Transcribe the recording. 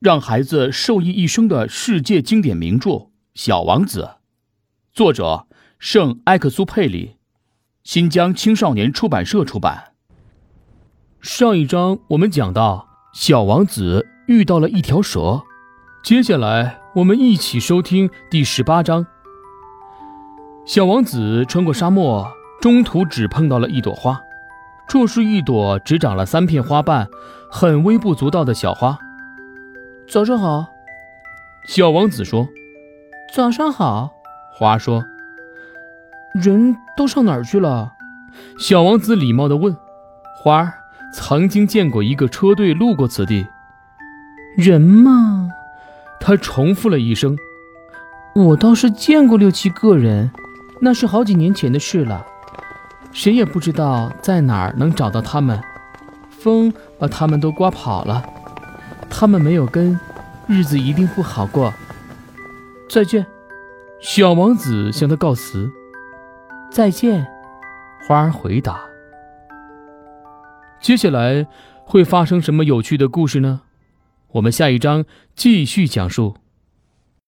让孩子受益一生的世界经典名著《小王子》，作者圣埃克苏佩里，新疆青少年出版社出版。上一章我们讲到，小王子遇到了一条蛇。接下来我们一起收听第十八章。小王子穿过沙漠，中途只碰到了一朵花，这是一朵只长了三片花瓣、很微不足道的小花。早上好，小王子说。早上好，花说。人都上哪儿去了？小王子礼貌地问。花儿曾经见过一个车队路过此地。人吗？他重复了一声。我倒是见过六七个人，那是好几年前的事了。谁也不知道在哪儿能找到他们。风把他们都刮跑了。他们没有根，日子一定不好过。再见，小王子向他告辞。再见，花儿回答。接下来会发生什么有趣的故事呢？我们下一章继续讲述。